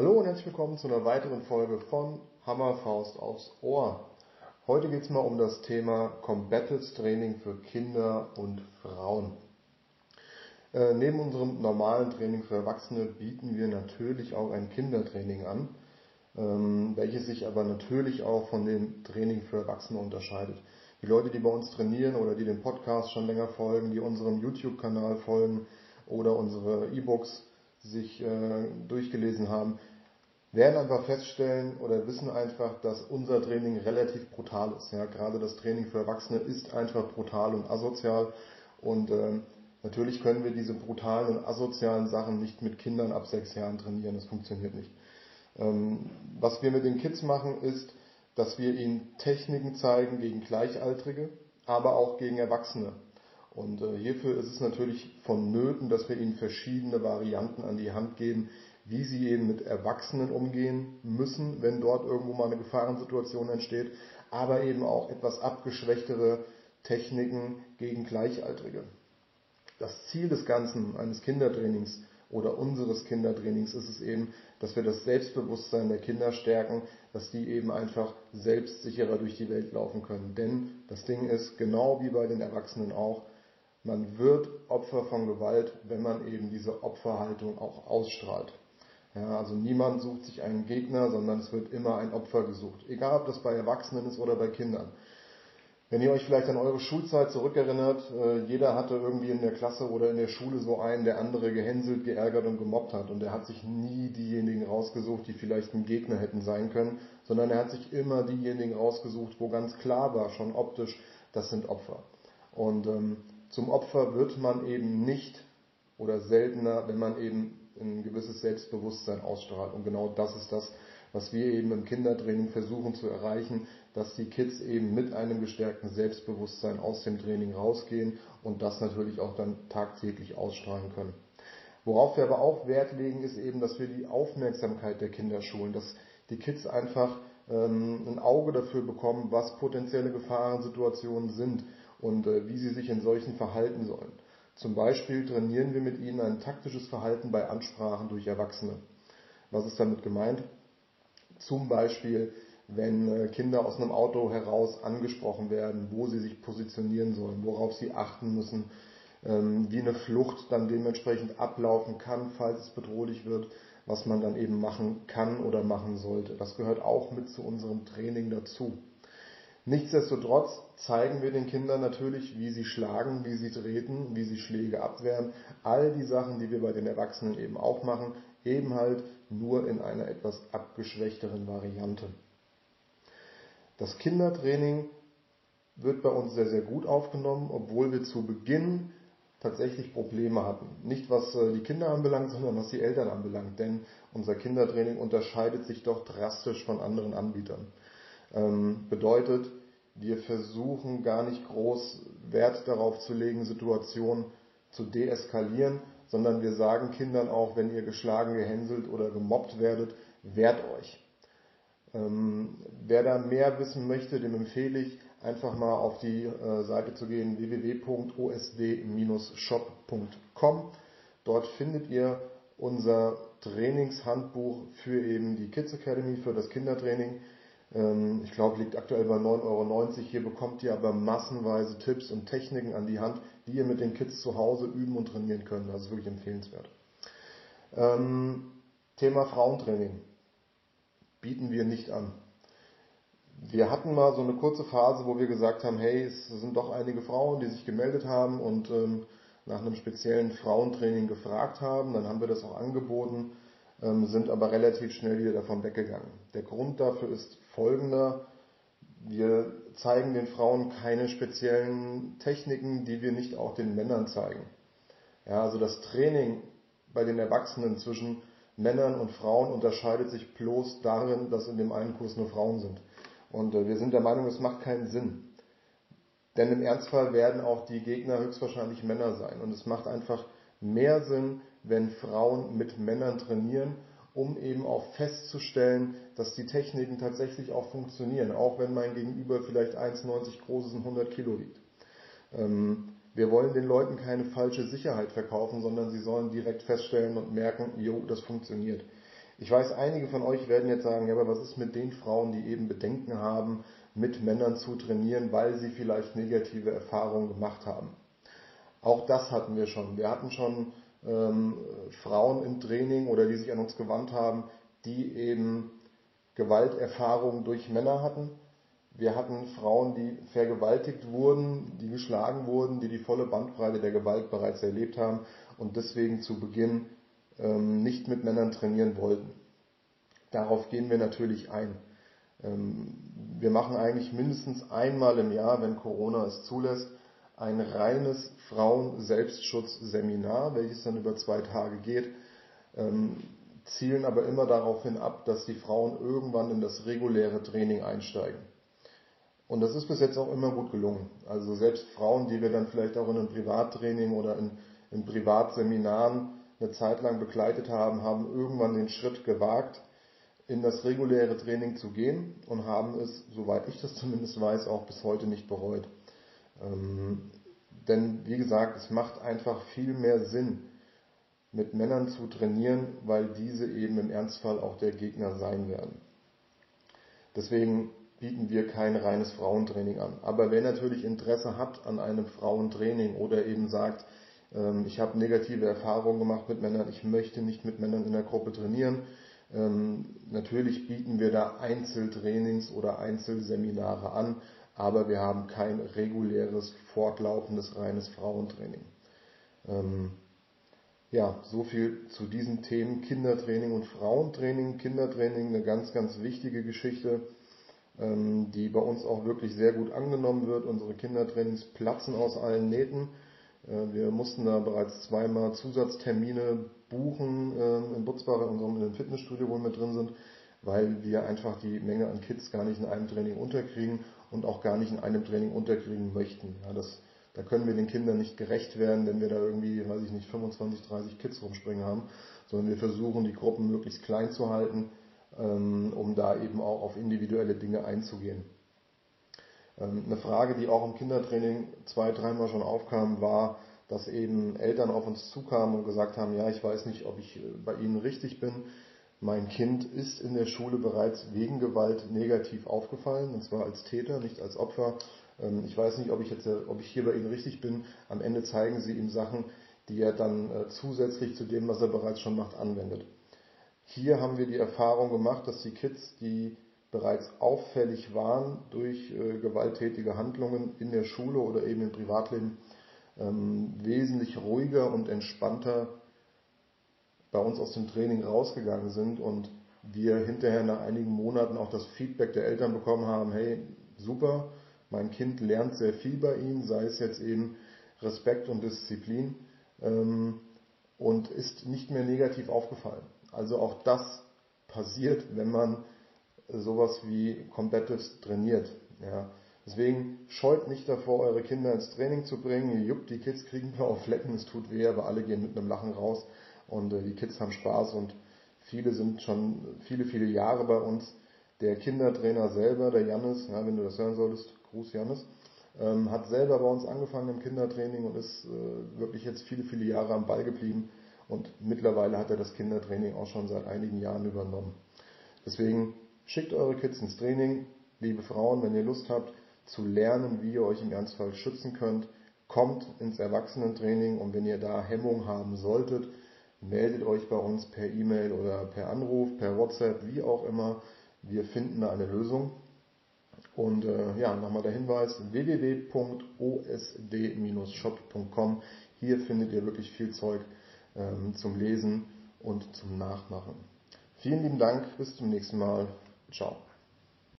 Hallo und herzlich willkommen zu einer weiteren Folge von Hammerfaust aufs Ohr. Heute geht es mal um das Thema Combative Training für Kinder und Frauen. Äh, neben unserem normalen Training für Erwachsene bieten wir natürlich auch ein Kindertraining an, ähm, welches sich aber natürlich auch von dem Training für Erwachsene unterscheidet. Die Leute, die bei uns trainieren oder die dem Podcast schon länger folgen, die unserem YouTube-Kanal folgen oder unsere E-Books sich äh, durchgelesen haben, werden einfach feststellen oder wissen einfach, dass unser Training relativ brutal ist. Ja, gerade das Training für Erwachsene ist einfach brutal und asozial und äh, natürlich können wir diese brutalen und asozialen Sachen nicht mit Kindern ab sechs Jahren trainieren. Das funktioniert nicht. Ähm, was wir mit den Kids machen, ist, dass wir ihnen Techniken zeigen gegen Gleichaltrige, aber auch gegen Erwachsene. Und äh, hierfür ist es natürlich vonnöten, dass wir ihnen verschiedene Varianten an die Hand geben, wie sie eben mit Erwachsenen umgehen müssen, wenn dort irgendwo mal eine Gefahrensituation entsteht, aber eben auch etwas abgeschwächtere Techniken gegen Gleichaltrige. Das Ziel des Ganzen eines Kindertrainings oder unseres Kindertrainings ist es eben, dass wir das Selbstbewusstsein der Kinder stärken, dass die eben einfach selbstsicherer durch die Welt laufen können. Denn das Ding ist, genau wie bei den Erwachsenen auch, man wird Opfer von Gewalt, wenn man eben diese Opferhaltung auch ausstrahlt. Ja, also niemand sucht sich einen Gegner, sondern es wird immer ein Opfer gesucht. Egal, ob das bei Erwachsenen ist oder bei Kindern. Wenn ihr euch vielleicht an eure Schulzeit zurückerinnert, äh, jeder hatte irgendwie in der Klasse oder in der Schule so einen, der andere gehänselt, geärgert und gemobbt hat. Und er hat sich nie diejenigen rausgesucht, die vielleicht ein Gegner hätten sein können, sondern er hat sich immer diejenigen rausgesucht, wo ganz klar war, schon optisch, das sind Opfer. Und ähm, zum Opfer wird man eben nicht oder seltener, wenn man eben ein gewisses Selbstbewusstsein ausstrahlt. Und genau das ist das, was wir eben im Kindertraining versuchen zu erreichen, dass die Kids eben mit einem gestärkten Selbstbewusstsein aus dem Training rausgehen und das natürlich auch dann tagtäglich ausstrahlen können. Worauf wir aber auch Wert legen, ist eben, dass wir die Aufmerksamkeit der Kinder schulen, dass die Kids einfach ähm, ein Auge dafür bekommen, was potenzielle Gefahrensituationen sind und äh, wie sie sich in solchen verhalten sollen. Zum Beispiel trainieren wir mit ihnen ein taktisches Verhalten bei Ansprachen durch Erwachsene. Was ist damit gemeint? Zum Beispiel, wenn äh, Kinder aus einem Auto heraus angesprochen werden, wo sie sich positionieren sollen, worauf sie achten müssen, ähm, wie eine Flucht dann dementsprechend ablaufen kann, falls es bedrohlich wird, was man dann eben machen kann oder machen sollte. Das gehört auch mit zu unserem Training dazu. Nichtsdestotrotz zeigen wir den Kindern natürlich, wie sie schlagen, wie sie treten, wie sie Schläge abwehren. All die Sachen, die wir bei den Erwachsenen eben auch machen, eben halt nur in einer etwas abgeschwächteren Variante. Das Kindertraining wird bei uns sehr, sehr gut aufgenommen, obwohl wir zu Beginn tatsächlich Probleme hatten. Nicht was äh, die Kinder anbelangt, sondern was die Eltern anbelangt. Denn unser Kindertraining unterscheidet sich doch drastisch von anderen Anbietern. Ähm, bedeutet, wir versuchen gar nicht groß Wert darauf zu legen, Situationen zu deeskalieren, sondern wir sagen Kindern auch, wenn ihr geschlagen, gehänselt oder gemobbt werdet, wehrt euch. Ähm, wer da mehr wissen möchte, dem empfehle ich, einfach mal auf die äh, Seite zu gehen www.osd-shop.com. Dort findet ihr unser Trainingshandbuch für eben die Kids Academy, für das Kindertraining. Ähm, ich glaube, liegt aktuell bei 9,90 Euro. Hier bekommt ihr aber massenweise Tipps und Techniken an die Hand, die ihr mit den Kids zu Hause üben und trainieren könnt. Das ist wirklich empfehlenswert. Ähm, Thema Frauentraining bieten wir nicht an. Wir hatten mal so eine kurze Phase, wo wir gesagt haben, hey, es sind doch einige Frauen, die sich gemeldet haben und ähm, nach einem speziellen Frauentraining gefragt haben. Dann haben wir das auch angeboten. Ähm, sind aber relativ schnell wieder davon weggegangen. Der Grund dafür ist folgender. Wir zeigen den Frauen keine speziellen Techniken, die wir nicht auch den Männern zeigen. Ja, also das Training bei den Erwachsenen zwischen Männern und Frauen unterscheidet sich bloß darin, dass in dem einen Kurs nur Frauen sind. Und äh, wir sind der Meinung, es macht keinen Sinn. Denn im Ernstfall werden auch die Gegner höchstwahrscheinlich Männer sein. Und es macht einfach mehr Sinn, wenn Frauen mit Männern trainieren, um eben auch festzustellen, dass die Techniken tatsächlich auch funktionieren, auch wenn mein Gegenüber vielleicht 1,90 groß ist und 100 Kilo wiegt. Ähm, wir wollen den Leuten keine falsche Sicherheit verkaufen, sondern sie sollen direkt feststellen und merken, jo, das funktioniert. Ich weiß, einige von euch werden jetzt sagen, ja, aber was ist mit den Frauen, die eben Bedenken haben, mit Männern zu trainieren, weil sie vielleicht negative Erfahrungen gemacht haben? Auch das hatten wir schon. Wir hatten schon ähm, Frauen im Training oder die sich an uns gewandt haben, die eben Gewalterfahrungen durch Männer hatten. Wir hatten Frauen, die vergewaltigt wurden, die geschlagen wurden, die die volle Bandbreite der Gewalt bereits erlebt haben und deswegen zu Beginn ähm, nicht mit Männern trainieren wollten. Darauf gehen wir natürlich ein. Ähm, wir machen eigentlich mindestens einmal im Jahr, wenn Corona es zulässt, ein reines Frauen-Selbstschutz-Seminar, welches dann über zwei Tage geht, ähm, zielen aber immer darauf hin ab, dass die Frauen irgendwann in das reguläre Training einsteigen. Und das ist bis jetzt auch immer gut gelungen. Also selbst Frauen, die wir dann vielleicht auch in einem Privattraining oder in, in Privatseminaren eine Zeit lang begleitet haben, haben irgendwann den Schritt gewagt, in das reguläre Training zu gehen und haben es, soweit ich das zumindest weiß, auch bis heute nicht bereut. Ähm, denn wie gesagt, es macht einfach viel mehr Sinn, mit Männern zu trainieren, weil diese eben im Ernstfall auch der Gegner sein werden. Deswegen bieten wir kein reines Frauentraining an. Aber wer natürlich Interesse hat an einem Frauentraining oder eben sagt, ähm, ich habe negative Erfahrungen gemacht mit Männern, ich möchte nicht mit Männern in der Gruppe trainieren, ähm, natürlich bieten wir da Einzeltrainings oder Einzelseminare an, aber wir haben kein reguläres, fortlaufendes, reines Frauentraining. Ähm, ja, so viel zu diesen Themen Kindertraining und Frauentraining. Kindertraining eine ganz, ganz wichtige Geschichte, ähm, die bei uns auch wirklich sehr gut angenommen wird. Unsere Kindertrainings platzen aus allen Nähten. Äh, wir mussten da bereits zweimal Zusatztermine buchen ähm, in Butzbach, in unserem Fitnessstudio, wo wir mit drin sind, weil wir einfach die Menge an Kids gar nicht in einem Training unterkriegen und auch gar nicht in einem Training unterkriegen möchten. Ja, das, da können wir den Kindern nicht gerecht werden, wenn wir da irgendwie, weiß ich nicht, 25, 30 Kids rumspringen haben, sondern wir versuchen, die Gruppen möglichst klein zu halten, ähm, um da eben auch auf individuelle Dinge einzugehen. Ähm, eine Frage, die auch im Kindertraining zwei, dreimal schon aufkam, war, dass eben Eltern auf uns zukamen und gesagt haben, ja, ich weiß nicht, ob ich äh, bei Ihnen richtig bin. Mein Kind ist in der Schule bereits wegen Gewalt negativ aufgefallen, und zwar als Täter, nicht als Opfer. Ähm, ich weiß nicht, ob ich, jetzt, äh, ob ich hier bei Ihnen richtig bin. Am Ende zeigen Sie ihm Sachen, die er dann äh, zusätzlich zu dem, was er bereits schon macht, anwendet. Hier haben wir die Erfahrung gemacht, dass die Kids, die bereits auffällig waren durch gewalttätige Handlungen in der Schule oder eben im Privatleben, ähm, wesentlich ruhiger und entspannter bei uns aus dem Training rausgegangen sind und wir hinterher nach einigen Monaten auch das Feedback der Eltern bekommen haben, hey, super, mein Kind lernt sehr viel bei Ihnen, sei es jetzt eben Respekt und Disziplin ähm, und ist nicht mehr negativ aufgefallen. Also auch das passiert, wenn man sowas wie Combatives trainiert. Ja. Deswegen scheut nicht davor, eure Kinder ins Training zu bringen. Jupp, die Kids kriegen blaue Flecken, es tut weh, aber alle gehen mit einem Lachen raus und äh, die Kids haben Spaß und viele sind schon viele, viele Jahre bei uns. Der Kindertrainer selber, der Jannis, ja, wenn du das hören solltest, Gruß Jannis, ähm, hat selber bei uns angefangen im Kindertraining und ist äh, wirklich jetzt viele, viele Jahre am Ball geblieben und mittlerweile hat er das Kindertraining auch schon seit einigen Jahren übernommen. Deswegen schickt eure Kids ins Training, liebe Frauen, wenn ihr Lust habt, zu lernen, wie ihr euch im Ernstfall schützen könnt. Kommt ins Erwachsenentraining und wenn ihr da Hemmung haben solltet, meldet euch bei uns per E-Mail oder per Anruf, per WhatsApp, wie auch immer. Wir finden eine Lösung. Und äh, ja, nochmal der Hinweis, www.osd-shop.com. Hier findet ihr wirklich viel Zeug ähm, zum Lesen und zum Nachmachen. Vielen lieben Dank, bis zum nächsten Mal. Ciao.